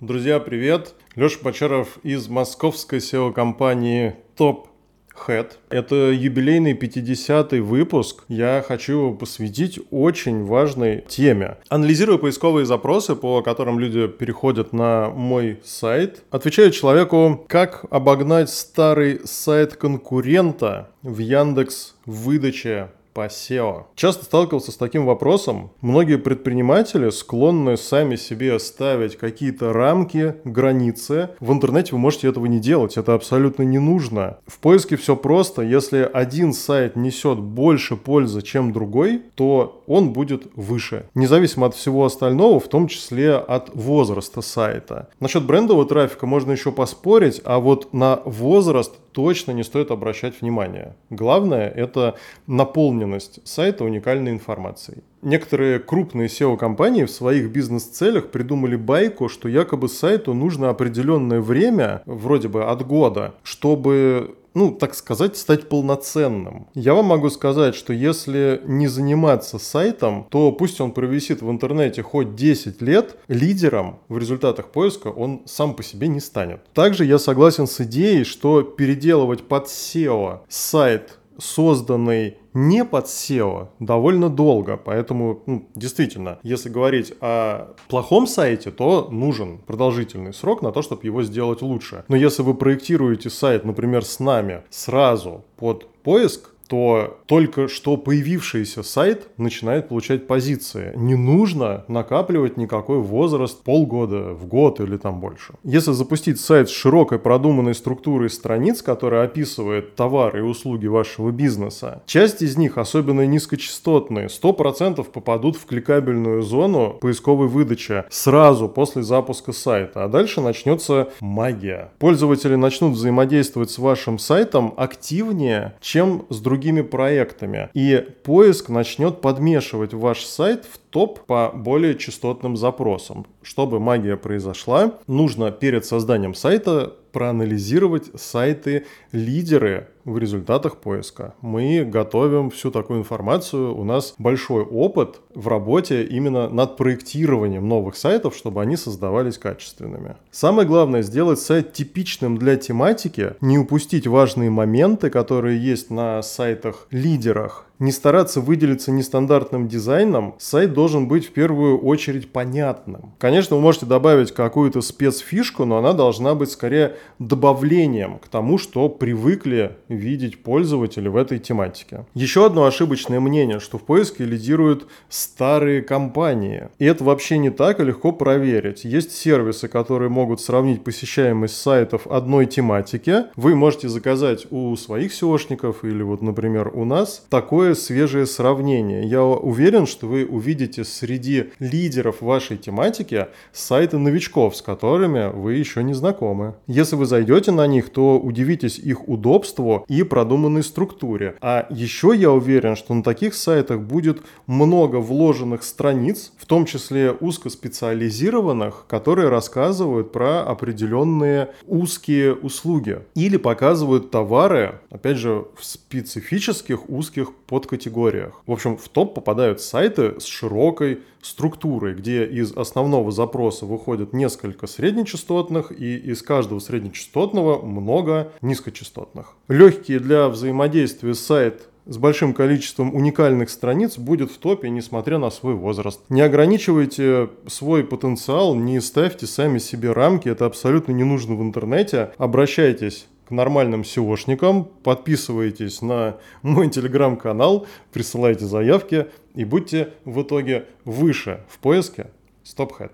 Друзья, привет! Леша Бочаров из московской SEO-компании Top Head. Это юбилейный 50-й выпуск. Я хочу его посвятить очень важной теме. Анализируя поисковые запросы, по которым люди переходят на мой сайт, отвечаю человеку, как обогнать старый сайт конкурента в Яндекс выдаче по SEO. Часто сталкивался с таким вопросом. Многие предприниматели склонны сами себе ставить какие-то рамки, границы. В интернете вы можете этого не делать, это абсолютно не нужно. В поиске все просто. Если один сайт несет больше пользы, чем другой, то он будет выше. Независимо от всего остального, в том числе от возраста сайта. Насчет брендового трафика можно еще поспорить, а вот на возраст точно не стоит обращать внимание. Главное – это наполненность сайта уникальной информацией. Некоторые крупные SEO-компании в своих бизнес-целях придумали байку, что якобы сайту нужно определенное время, вроде бы от года, чтобы ну, так сказать, стать полноценным. Я вам могу сказать, что если не заниматься сайтом, то пусть он провисит в интернете хоть 10 лет, лидером в результатах поиска он сам по себе не станет. Также я согласен с идеей, что переделывать под SEO сайт созданный не под SEO довольно долго. Поэтому, ну, действительно, если говорить о плохом сайте, то нужен продолжительный срок на то, чтобы его сделать лучше. Но если вы проектируете сайт, например, с нами сразу под поиск, то только что появившийся сайт начинает получать позиции. Не нужно накапливать никакой возраст полгода, в год или там больше. Если запустить сайт с широкой продуманной структурой страниц, которая описывает товары и услуги вашего бизнеса, часть из них, особенно низкочастотные, 100% попадут в кликабельную зону поисковой выдачи сразу после запуска сайта, а дальше начнется магия. Пользователи начнут взаимодействовать с вашим сайтом активнее, чем с другими другими проектами. И поиск начнет подмешивать ваш сайт в топ по более частотным запросам. Чтобы магия произошла, нужно перед созданием сайта проанализировать сайты-лидеры в результатах поиска. Мы готовим всю такую информацию. У нас большой опыт в работе именно над проектированием новых сайтов, чтобы они создавались качественными. Самое главное сделать сайт типичным для тематики, не упустить важные моменты, которые есть на сайтах-лидерах, не стараться выделиться нестандартным дизайном, сайт должен быть в первую очередь понятным. Конечно, вы можете добавить какую-то спецфишку, но она должна быть скорее добавлением к тому, что привыкли видеть пользователи в этой тематике. Еще одно ошибочное мнение, что в поиске лидируют старые компании. И это вообще не так и легко проверить. Есть сервисы, которые могут сравнить посещаемость сайтов одной тематики. Вы можете заказать у своих SEOшников или вот, например, у нас такое такое свежее сравнение. Я уверен, что вы увидите среди лидеров вашей тематики сайты новичков, с которыми вы еще не знакомы. Если вы зайдете на них, то удивитесь их удобству и продуманной структуре. А еще я уверен, что на таких сайтах будет много вложенных страниц, в том числе узкоспециализированных, которые рассказывают про определенные узкие услуги или показывают товары, опять же, в специфических узких под подкатегориях. В общем, в топ попадают сайты с широкой структурой, где из основного запроса выходит несколько среднечастотных и из каждого среднечастотного много низкочастотных. Легкие для взаимодействия сайт с большим количеством уникальных страниц будет в топе, несмотря на свой возраст. Не ограничивайте свой потенциал, не ставьте сами себе рамки, это абсолютно не нужно в интернете. Обращайтесь нормальным SEOшникам, подписывайтесь на мой телеграм-канал, присылайте заявки и будьте в итоге выше в поиске StopHead.